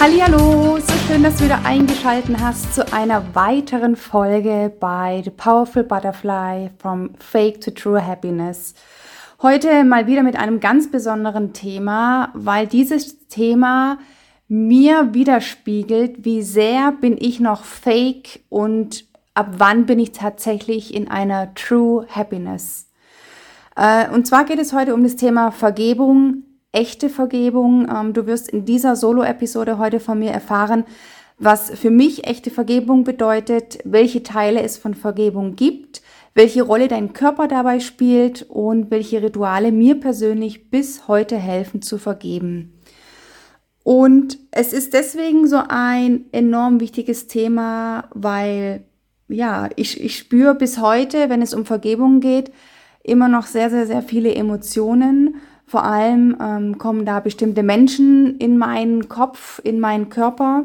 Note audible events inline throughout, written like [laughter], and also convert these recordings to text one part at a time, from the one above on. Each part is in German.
Hallo, so schön, dass du wieder eingeschaltet hast zu einer weiteren Folge bei The Powerful Butterfly from Fake to True Happiness. Heute mal wieder mit einem ganz besonderen Thema, weil dieses Thema mir widerspiegelt, wie sehr bin ich noch fake und ab wann bin ich tatsächlich in einer True Happiness. Äh, und zwar geht es heute um das Thema Vergebung, echte Vergebung. Ähm, du wirst in dieser Solo-Episode heute von mir erfahren, was für mich echte Vergebung bedeutet, welche Teile es von Vergebung gibt, welche Rolle dein Körper dabei spielt und welche Rituale mir persönlich bis heute helfen zu vergeben. Und es ist deswegen so ein enorm wichtiges Thema, weil ja, ich, ich spüre bis heute, wenn es um Vergebung geht, immer noch sehr, sehr, sehr viele Emotionen vor allem ähm, kommen da bestimmte Menschen in meinen Kopf, in meinen Körper,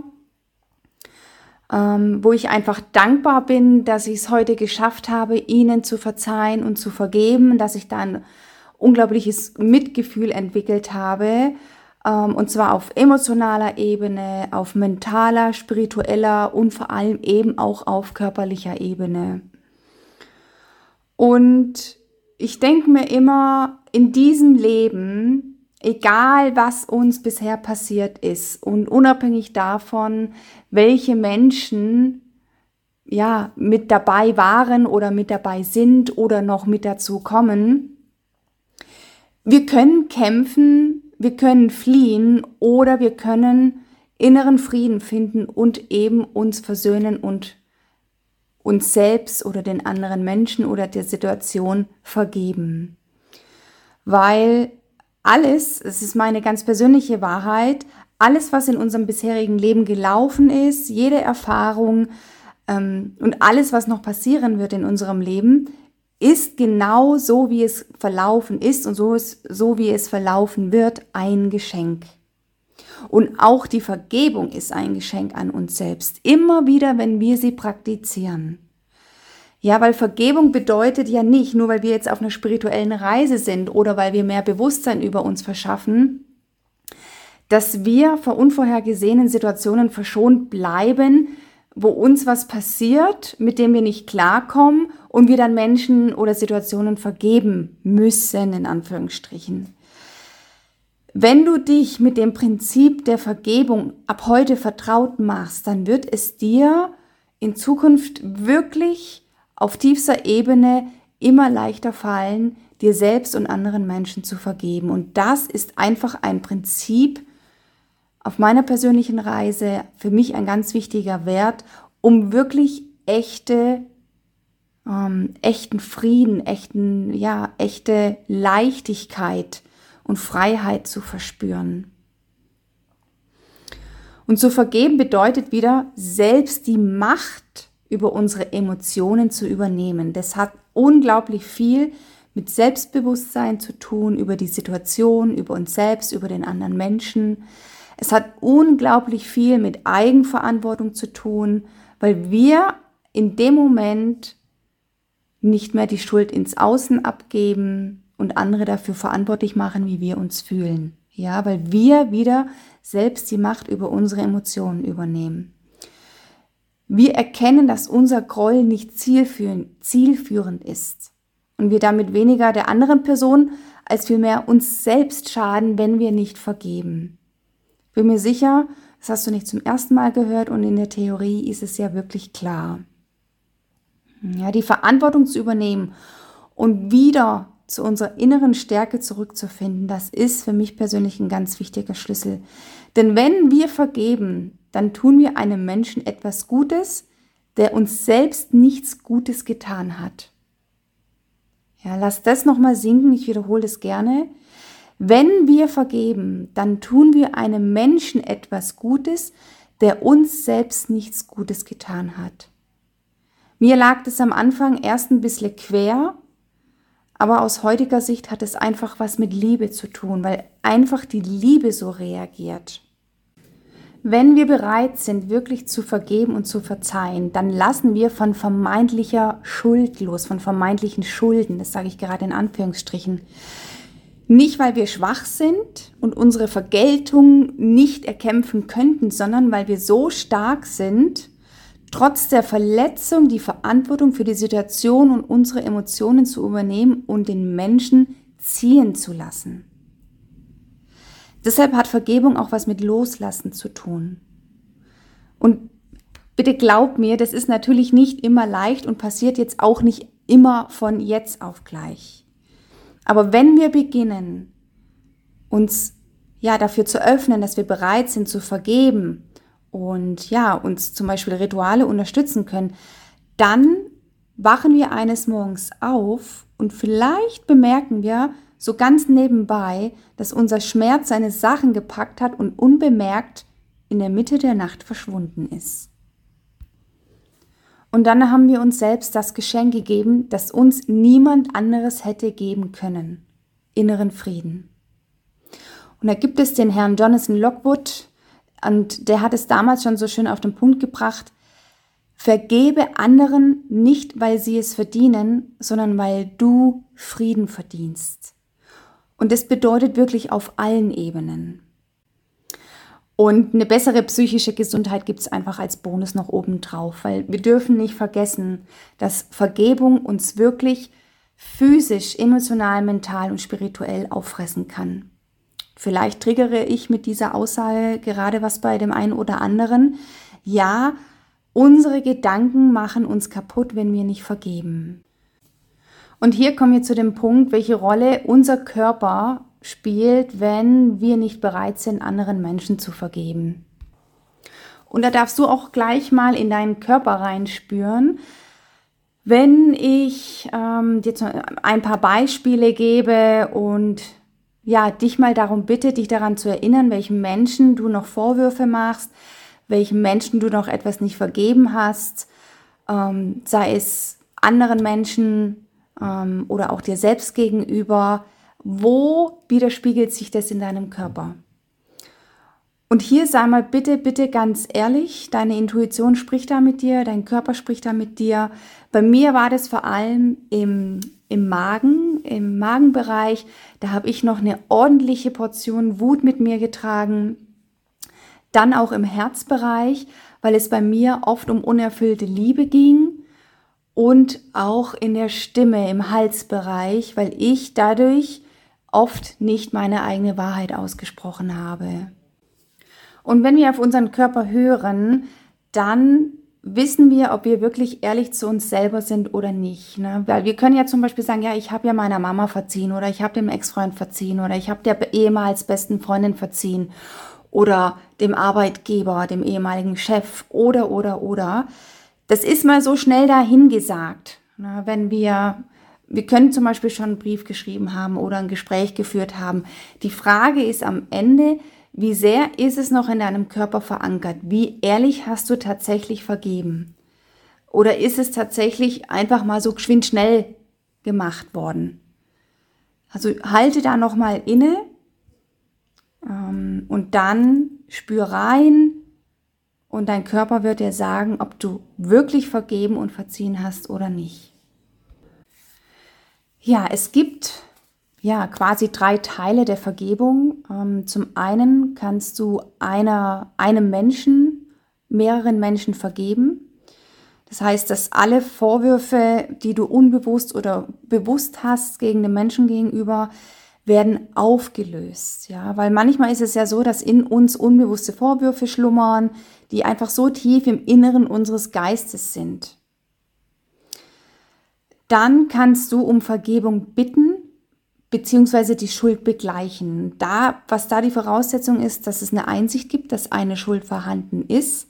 ähm, wo ich einfach dankbar bin, dass ich es heute geschafft habe, ihnen zu verzeihen und zu vergeben, dass ich da ein unglaubliches Mitgefühl entwickelt habe. Ähm, und zwar auf emotionaler Ebene, auf mentaler, spiritueller und vor allem eben auch auf körperlicher Ebene. Und ich denke mir immer, in diesem Leben, egal was uns bisher passiert ist und unabhängig davon, welche Menschen ja mit dabei waren oder mit dabei sind oder noch mit dazu kommen, wir können kämpfen, wir können fliehen oder wir können inneren Frieden finden und eben uns versöhnen und uns selbst oder den anderen Menschen oder der Situation vergeben weil alles, es ist meine ganz persönliche Wahrheit, alles, was in unserem bisherigen Leben gelaufen ist, jede Erfahrung ähm, und alles, was noch passieren wird in unserem Leben, ist genau so, wie es verlaufen ist und so, ist, so wie es verlaufen wird, ein Geschenk. Und auch die Vergebung ist ein Geschenk an uns selbst. Immer wieder, wenn wir sie praktizieren. Ja, weil Vergebung bedeutet ja nicht, nur weil wir jetzt auf einer spirituellen Reise sind oder weil wir mehr Bewusstsein über uns verschaffen, dass wir vor unvorhergesehenen Situationen verschont bleiben, wo uns was passiert, mit dem wir nicht klarkommen und wir dann Menschen oder Situationen vergeben müssen, in Anführungsstrichen. Wenn du dich mit dem Prinzip der Vergebung ab heute vertraut machst, dann wird es dir in Zukunft wirklich auf tiefster Ebene immer leichter fallen, dir selbst und anderen Menschen zu vergeben. Und das ist einfach ein Prinzip auf meiner persönlichen Reise für mich ein ganz wichtiger Wert, um wirklich echte, ähm, echten Frieden, echten, ja, echte Leichtigkeit und Freiheit zu verspüren. Und zu vergeben bedeutet wieder, selbst die Macht über unsere Emotionen zu übernehmen. Das hat unglaublich viel mit Selbstbewusstsein zu tun, über die Situation, über uns selbst, über den anderen Menschen. Es hat unglaublich viel mit Eigenverantwortung zu tun, weil wir in dem Moment nicht mehr die Schuld ins Außen abgeben und andere dafür verantwortlich machen, wie wir uns fühlen. Ja, weil wir wieder selbst die Macht über unsere Emotionen übernehmen. Wir erkennen, dass unser Groll nicht zielführend ist und wir damit weniger der anderen Person als vielmehr uns selbst schaden, wenn wir nicht vergeben. Bin mir sicher, das hast du nicht zum ersten Mal gehört und in der Theorie ist es ja wirklich klar. Ja, die Verantwortung zu übernehmen und wieder zu unserer inneren Stärke zurückzufinden, das ist für mich persönlich ein ganz wichtiger Schlüssel. Denn wenn wir vergeben, dann tun wir einem Menschen etwas Gutes, der uns selbst nichts Gutes getan hat. Ja, lass das nochmal sinken, ich wiederhole es gerne. Wenn wir vergeben, dann tun wir einem Menschen etwas Gutes, der uns selbst nichts Gutes getan hat. Mir lag das am Anfang erst ein bisschen quer, aber aus heutiger Sicht hat es einfach was mit Liebe zu tun, weil einfach die Liebe so reagiert. Wenn wir bereit sind, wirklich zu vergeben und zu verzeihen, dann lassen wir von vermeintlicher Schuld los, von vermeintlichen Schulden, das sage ich gerade in Anführungsstrichen. Nicht, weil wir schwach sind und unsere Vergeltung nicht erkämpfen könnten, sondern weil wir so stark sind, trotz der Verletzung die Verantwortung für die Situation und unsere Emotionen zu übernehmen und den Menschen ziehen zu lassen. Deshalb hat Vergebung auch was mit Loslassen zu tun. Und bitte glaub mir, das ist natürlich nicht immer leicht und passiert jetzt auch nicht immer von jetzt auf gleich. Aber wenn wir beginnen, uns ja dafür zu öffnen, dass wir bereit sind zu vergeben, und ja, uns zum Beispiel Rituale unterstützen können, dann wachen wir eines Morgens auf und vielleicht bemerken wir so ganz nebenbei, dass unser Schmerz seine Sachen gepackt hat und unbemerkt in der Mitte der Nacht verschwunden ist. Und dann haben wir uns selbst das Geschenk gegeben, das uns niemand anderes hätte geben können. Inneren Frieden. Und da gibt es den Herrn Jonathan Lockwood, und der hat es damals schon so schön auf den Punkt gebracht, vergebe anderen nicht, weil sie es verdienen, sondern weil du Frieden verdienst. Und das bedeutet wirklich auf allen Ebenen. Und eine bessere psychische Gesundheit gibt es einfach als Bonus noch oben drauf, weil wir dürfen nicht vergessen, dass Vergebung uns wirklich physisch, emotional, mental und spirituell auffressen kann. Vielleicht triggere ich mit dieser Aussage gerade was bei dem einen oder anderen. Ja, unsere Gedanken machen uns kaputt, wenn wir nicht vergeben. Und hier kommen wir zu dem Punkt, welche Rolle unser Körper spielt, wenn wir nicht bereit sind, anderen Menschen zu vergeben. Und da darfst du auch gleich mal in deinen Körper reinspüren. Wenn ich ähm, dir ein paar Beispiele gebe und ja, dich mal darum bitte, dich daran zu erinnern, welchen Menschen du noch Vorwürfe machst, welchen Menschen du noch etwas nicht vergeben hast, ähm, sei es anderen Menschen ähm, oder auch dir selbst gegenüber. Wo widerspiegelt sich das in deinem Körper? Und hier sei mal bitte, bitte ganz ehrlich, deine Intuition spricht da mit dir, dein Körper spricht da mit dir. Bei mir war das vor allem im im Magen, im Magenbereich. Da habe ich noch eine ordentliche Portion Wut mit mir getragen. Dann auch im Herzbereich, weil es bei mir oft um unerfüllte Liebe ging. Und auch in der Stimme, im Halsbereich, weil ich dadurch oft nicht meine eigene Wahrheit ausgesprochen habe. Und wenn wir auf unseren Körper hören, dann wissen wir, ob wir wirklich ehrlich zu uns selber sind oder nicht. Ne? Weil wir können ja zum Beispiel sagen, ja, ich habe ja meiner Mama verziehen oder ich habe dem Ex-Freund verziehen oder ich habe der ehemals besten Freundin verziehen oder dem Arbeitgeber, dem ehemaligen Chef oder, oder, oder. Das ist mal so schnell dahingesagt. Ne? Wenn wir, wir können zum Beispiel schon einen Brief geschrieben haben oder ein Gespräch geführt haben. Die Frage ist am Ende, wie sehr ist es noch in deinem Körper verankert? Wie ehrlich hast du tatsächlich vergeben? Oder ist es tatsächlich einfach mal so geschwind schnell gemacht worden? Also halte da nochmal inne ähm, und dann spür rein und dein Körper wird dir sagen, ob du wirklich vergeben und verziehen hast oder nicht. Ja, es gibt ja, quasi drei Teile der Vergebung. Ähm, zum einen kannst du einer, einem Menschen, mehreren Menschen vergeben. Das heißt, dass alle Vorwürfe, die du unbewusst oder bewusst hast gegen den Menschen gegenüber, werden aufgelöst. Ja, weil manchmal ist es ja so, dass in uns unbewusste Vorwürfe schlummern, die einfach so tief im Inneren unseres Geistes sind. Dann kannst du um Vergebung bitten beziehungsweise die Schuld begleichen. Da, was da die Voraussetzung ist, dass es eine Einsicht gibt, dass eine Schuld vorhanden ist.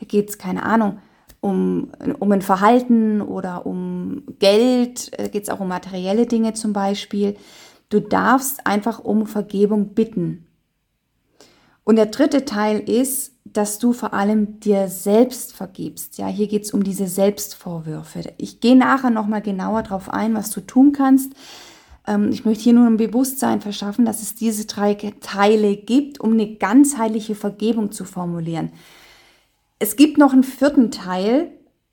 Da geht es, keine Ahnung, um, um ein Verhalten oder um Geld, da geht es auch um materielle Dinge zum Beispiel. Du darfst einfach um Vergebung bitten. Und der dritte Teil ist, dass du vor allem dir selbst vergibst. Ja, hier geht es um diese Selbstvorwürfe. Ich gehe nachher nochmal genauer darauf ein, was du tun kannst. Ähm, ich möchte hier nur ein Bewusstsein verschaffen, dass es diese drei Teile gibt, um eine ganzheitliche Vergebung zu formulieren. Es gibt noch einen vierten Teil,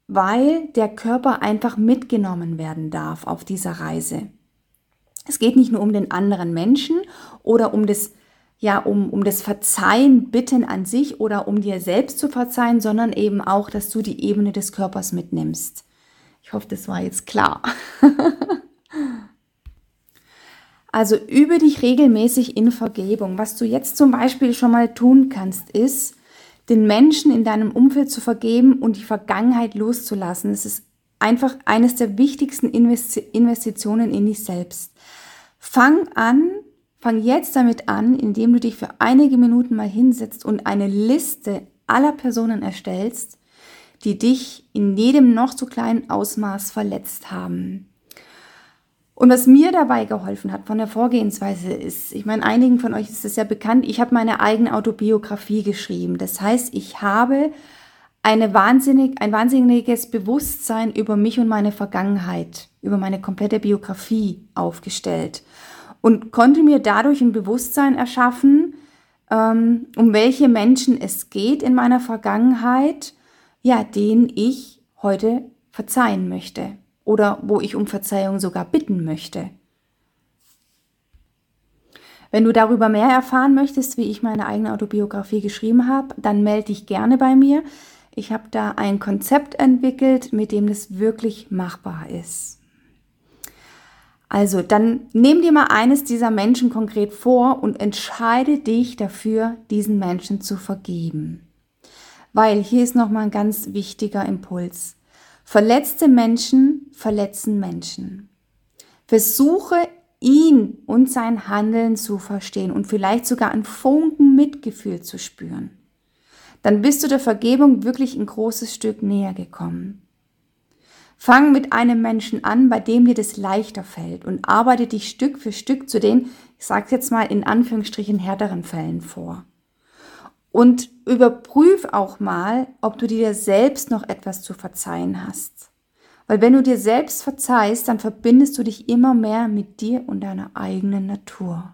weil der Körper einfach mitgenommen werden darf auf dieser Reise. Es geht nicht nur um den anderen Menschen oder um das ja, um, um das Verzeihen, Bitten an sich oder um dir selbst zu verzeihen, sondern eben auch, dass du die Ebene des Körpers mitnimmst. Ich hoffe, das war jetzt klar. [laughs] also übe dich regelmäßig in Vergebung. Was du jetzt zum Beispiel schon mal tun kannst, ist, den Menschen in deinem Umfeld zu vergeben und die Vergangenheit loszulassen. Es ist einfach eines der wichtigsten Investitionen in dich selbst. Fang an, Fang jetzt damit an, indem du dich für einige Minuten mal hinsetzt und eine Liste aller Personen erstellst, die dich in jedem noch so kleinen Ausmaß verletzt haben. Und was mir dabei geholfen hat von der Vorgehensweise ist, ich meine, einigen von euch ist es ja bekannt, ich habe meine eigene Autobiografie geschrieben. Das heißt, ich habe eine wahnsinnig, ein wahnsinniges Bewusstsein über mich und meine Vergangenheit, über meine komplette Biografie aufgestellt und konnte mir dadurch ein Bewusstsein erschaffen, ähm, um welche Menschen es geht in meiner Vergangenheit, ja, denen ich heute verzeihen möchte oder wo ich um Verzeihung sogar bitten möchte. Wenn du darüber mehr erfahren möchtest, wie ich meine eigene Autobiografie geschrieben habe, dann melde dich gerne bei mir. Ich habe da ein Konzept entwickelt, mit dem das wirklich machbar ist. Also dann nimm dir mal eines dieser Menschen konkret vor und entscheide dich dafür, diesen Menschen zu vergeben. Weil hier ist nochmal ein ganz wichtiger Impuls. Verletzte Menschen verletzen Menschen. Versuche ihn und sein Handeln zu verstehen und vielleicht sogar ein Funken Mitgefühl zu spüren. Dann bist du der Vergebung wirklich ein großes Stück näher gekommen. Fang mit einem Menschen an, bei dem dir das leichter fällt und arbeite dich Stück für Stück zu den, ich sage jetzt mal in Anführungsstrichen, härteren Fällen vor. Und überprüf auch mal, ob du dir selbst noch etwas zu verzeihen hast. Weil wenn du dir selbst verzeihst, dann verbindest du dich immer mehr mit dir und deiner eigenen Natur.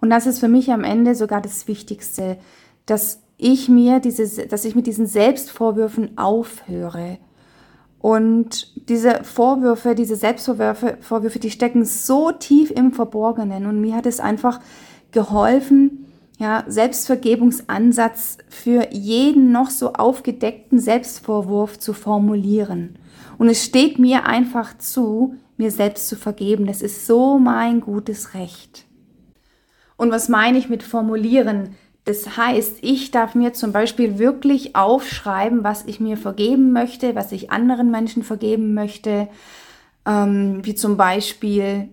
Und das ist für mich am Ende sogar das Wichtigste, dass ich mir diese, dass ich mit diesen Selbstvorwürfen aufhöre und diese Vorwürfe, diese Selbstvorwürfe, Vorwürfe, die stecken so tief im Verborgenen. Und mir hat es einfach geholfen, ja, Selbstvergebungsansatz für jeden noch so aufgedeckten Selbstvorwurf zu formulieren. Und es steht mir einfach zu, mir selbst zu vergeben. Das ist so mein gutes Recht. Und was meine ich mit formulieren? Das heißt, ich darf mir zum Beispiel wirklich aufschreiben, was ich mir vergeben möchte, was ich anderen Menschen vergeben möchte, ähm, wie zum Beispiel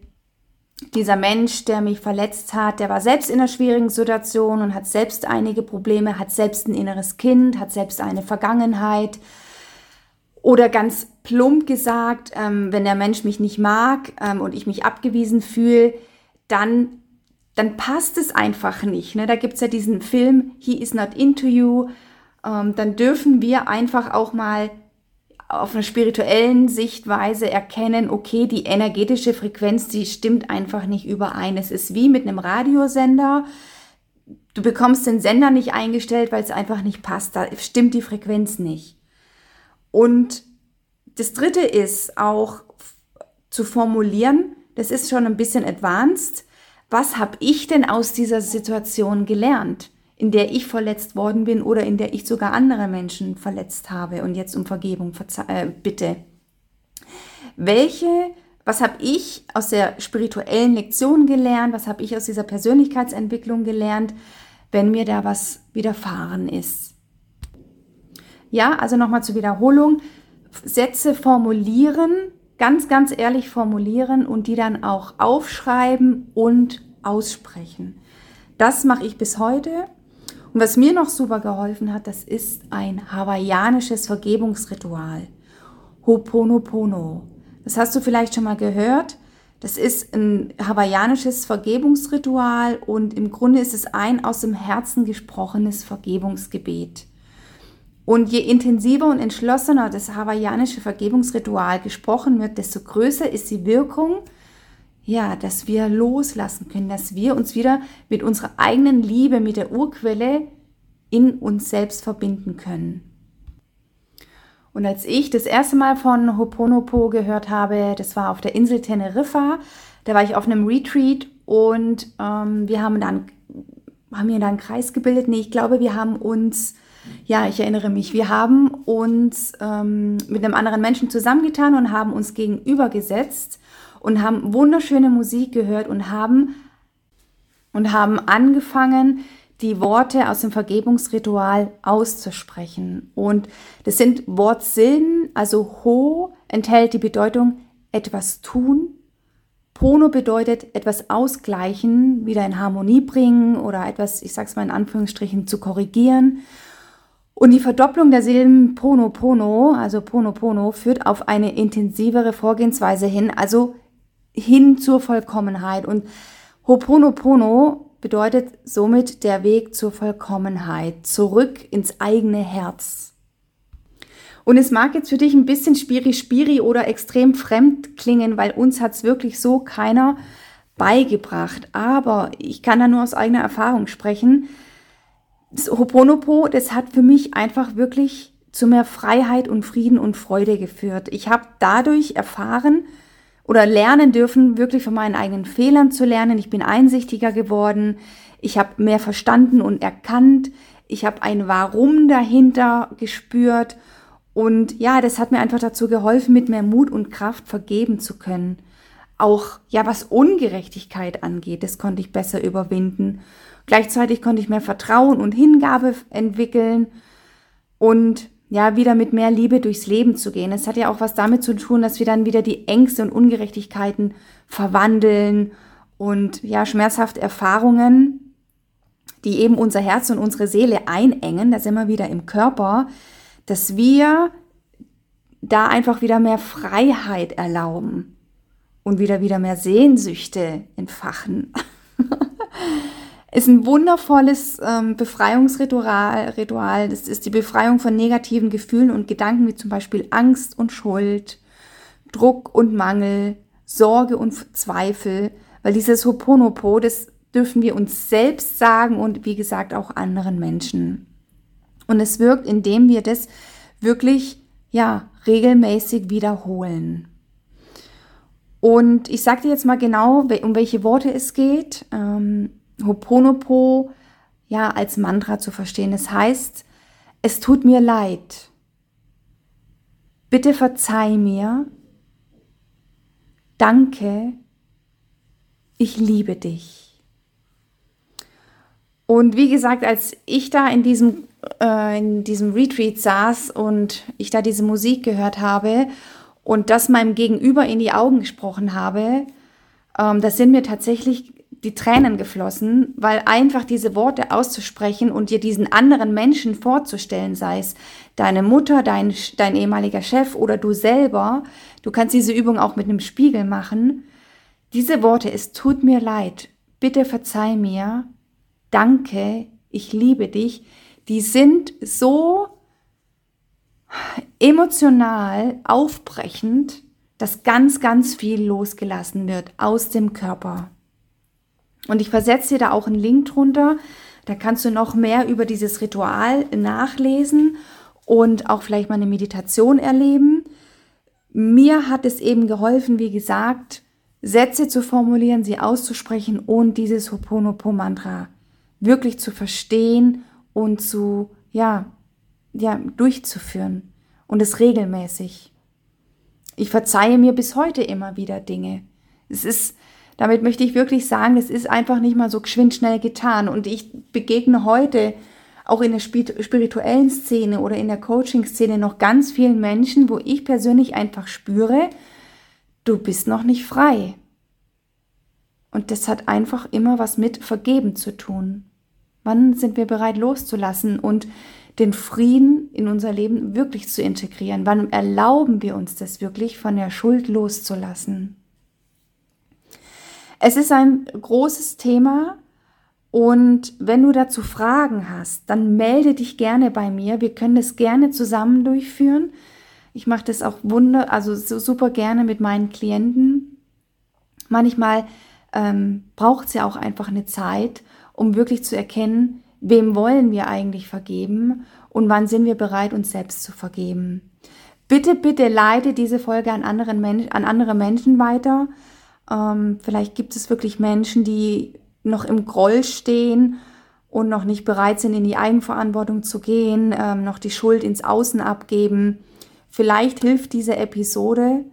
dieser Mensch, der mich verletzt hat, der war selbst in einer schwierigen Situation und hat selbst einige Probleme, hat selbst ein inneres Kind, hat selbst eine Vergangenheit. Oder ganz plump gesagt, ähm, wenn der Mensch mich nicht mag ähm, und ich mich abgewiesen fühle, dann dann passt es einfach nicht. Ne? Da gibt es ja diesen Film, He is not into you. Ähm, dann dürfen wir einfach auch mal auf einer spirituellen Sichtweise erkennen, okay, die energetische Frequenz, die stimmt einfach nicht überein. Es ist wie mit einem Radiosender. Du bekommst den Sender nicht eingestellt, weil es einfach nicht passt. Da stimmt die Frequenz nicht. Und das dritte ist auch zu formulieren, das ist schon ein bisschen advanced was habe ich denn aus dieser Situation gelernt, in der ich verletzt worden bin oder in der ich sogar andere Menschen verletzt habe und jetzt um Vergebung äh, bitte. Welche, was habe ich aus der spirituellen Lektion gelernt, was habe ich aus dieser Persönlichkeitsentwicklung gelernt, wenn mir da was widerfahren ist? Ja, also nochmal zur Wiederholung. Sätze formulieren, ganz, ganz ehrlich formulieren und die dann auch aufschreiben und aussprechen. Das mache ich bis heute. Und was mir noch super geholfen hat, das ist ein hawaiianisches Vergebungsritual. Ho'oponopono. Das hast du vielleicht schon mal gehört. Das ist ein hawaiianisches Vergebungsritual und im Grunde ist es ein aus dem Herzen gesprochenes Vergebungsgebet. Und je intensiver und entschlossener das hawaiianische Vergebungsritual gesprochen wird, desto größer ist die Wirkung, ja, dass wir loslassen können, dass wir uns wieder mit unserer eigenen Liebe, mit der Urquelle in uns selbst verbinden können. Und als ich das erste Mal von Hoponopo gehört habe, das war auf der Insel Teneriffa, da war ich auf einem Retreat und ähm, wir haben dann, haben wir da einen Kreis gebildet? Nee, ich glaube, wir haben uns, ja, ich erinnere mich, wir haben uns ähm, mit einem anderen Menschen zusammengetan und haben uns gegenübergesetzt und haben wunderschöne Musik gehört und haben, und haben angefangen, die Worte aus dem Vergebungsritual auszusprechen. Und das sind Wortsilben, also Ho enthält die Bedeutung etwas tun. Pono bedeutet etwas ausgleichen, wieder in Harmonie bringen oder etwas, ich sag's mal in Anführungsstrichen, zu korrigieren. Und die Verdopplung der Silben Pono Pono, also Pono Pono, führt auf eine intensivere Vorgehensweise hin, also hin zur Vollkommenheit. Und Hoponopono bedeutet somit der Weg zur Vollkommenheit, zurück ins eigene Herz. Und es mag jetzt für dich ein bisschen spiri-spiri oder extrem fremd klingen, weil uns hat es wirklich so keiner beigebracht. Aber ich kann da nur aus eigener Erfahrung sprechen. Das Hoponopo, das hat für mich einfach wirklich zu mehr Freiheit und Frieden und Freude geführt. Ich habe dadurch erfahren, oder lernen dürfen, wirklich von meinen eigenen Fehlern zu lernen. Ich bin einsichtiger geworden. Ich habe mehr verstanden und erkannt. Ich habe ein Warum dahinter gespürt. Und ja, das hat mir einfach dazu geholfen, mit mehr Mut und Kraft vergeben zu können. Auch, ja, was Ungerechtigkeit angeht, das konnte ich besser überwinden. Gleichzeitig konnte ich mehr Vertrauen und Hingabe entwickeln. Und ja, wieder mit mehr Liebe durchs Leben zu gehen. Es hat ja auch was damit zu tun, dass wir dann wieder die Ängste und Ungerechtigkeiten verwandeln und ja, schmerzhafte Erfahrungen, die eben unser Herz und unsere Seele einengen, da sind wir wieder im Körper, dass wir da einfach wieder mehr Freiheit erlauben und wieder wieder mehr Sehnsüchte entfachen. [laughs] ist ein wundervolles ähm, Befreiungsritual. Ritual. Das ist die Befreiung von negativen Gefühlen und Gedanken wie zum Beispiel Angst und Schuld, Druck und Mangel, Sorge und Zweifel. Weil dieses Hoponopo, das dürfen wir uns selbst sagen und wie gesagt auch anderen Menschen. Und es wirkt, indem wir das wirklich ja regelmäßig wiederholen. Und ich sage dir jetzt mal genau, um welche Worte es geht. Ähm, Hoponopo ja als Mantra zu verstehen. Es heißt, es tut mir leid. Bitte verzeih mir. Danke. Ich liebe dich. Und wie gesagt, als ich da in diesem, äh, in diesem Retreat saß und ich da diese Musik gehört habe und das meinem Gegenüber in die Augen gesprochen habe, ähm, das sind mir tatsächlich die Tränen geflossen, weil einfach diese Worte auszusprechen und dir diesen anderen Menschen vorzustellen, sei es deine Mutter, dein, dein ehemaliger Chef oder du selber, du kannst diese Übung auch mit einem Spiegel machen. Diese Worte, es tut mir leid, bitte verzeih mir, danke, ich liebe dich, die sind so emotional aufbrechend, dass ganz, ganz viel losgelassen wird aus dem Körper. Und ich versetze dir da auch einen Link drunter. Da kannst du noch mehr über dieses Ritual nachlesen und auch vielleicht mal eine Meditation erleben. Mir hat es eben geholfen, wie gesagt, Sätze zu formulieren, sie auszusprechen und dieses Hoponopo-Mantra wirklich zu verstehen und zu, ja, ja, durchzuführen und es regelmäßig. Ich verzeihe mir bis heute immer wieder Dinge. Es ist damit möchte ich wirklich sagen, es ist einfach nicht mal so geschwind schnell getan. Und ich begegne heute auch in der spirituellen Szene oder in der Coaching-Szene noch ganz vielen Menschen, wo ich persönlich einfach spüre, du bist noch nicht frei. Und das hat einfach immer was mit Vergeben zu tun. Wann sind wir bereit loszulassen und den Frieden in unser Leben wirklich zu integrieren? Wann erlauben wir uns das wirklich, von der Schuld loszulassen? Es ist ein großes Thema und wenn du dazu Fragen hast, dann melde dich gerne bei mir. Wir können das gerne zusammen durchführen. Ich mache das auch wunder, also super gerne mit meinen Klienten. Manchmal ähm, braucht es ja auch einfach eine Zeit, um wirklich zu erkennen, wem wollen wir eigentlich vergeben und wann sind wir bereit, uns selbst zu vergeben. Bitte, bitte leite diese Folge an, anderen Men an andere Menschen weiter. Ähm, vielleicht gibt es wirklich Menschen, die noch im Groll stehen und noch nicht bereit sind, in die Eigenverantwortung zu gehen, ähm, noch die Schuld ins Außen abgeben. Vielleicht hilft diese Episode.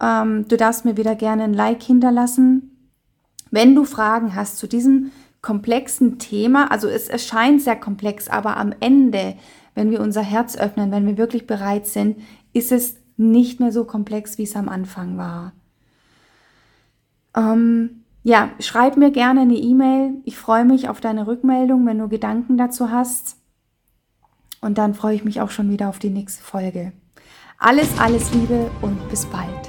Ähm, du darfst mir wieder gerne ein Like hinterlassen. Wenn du Fragen hast zu diesem komplexen Thema, also es erscheint sehr komplex, aber am Ende wenn wir unser Herz öffnen, wenn wir wirklich bereit sind, ist es nicht mehr so komplex, wie es am Anfang war. Ähm, ja, schreib mir gerne eine E-Mail. Ich freue mich auf deine Rückmeldung, wenn du Gedanken dazu hast. Und dann freue ich mich auch schon wieder auf die nächste Folge. Alles, alles Liebe und bis bald.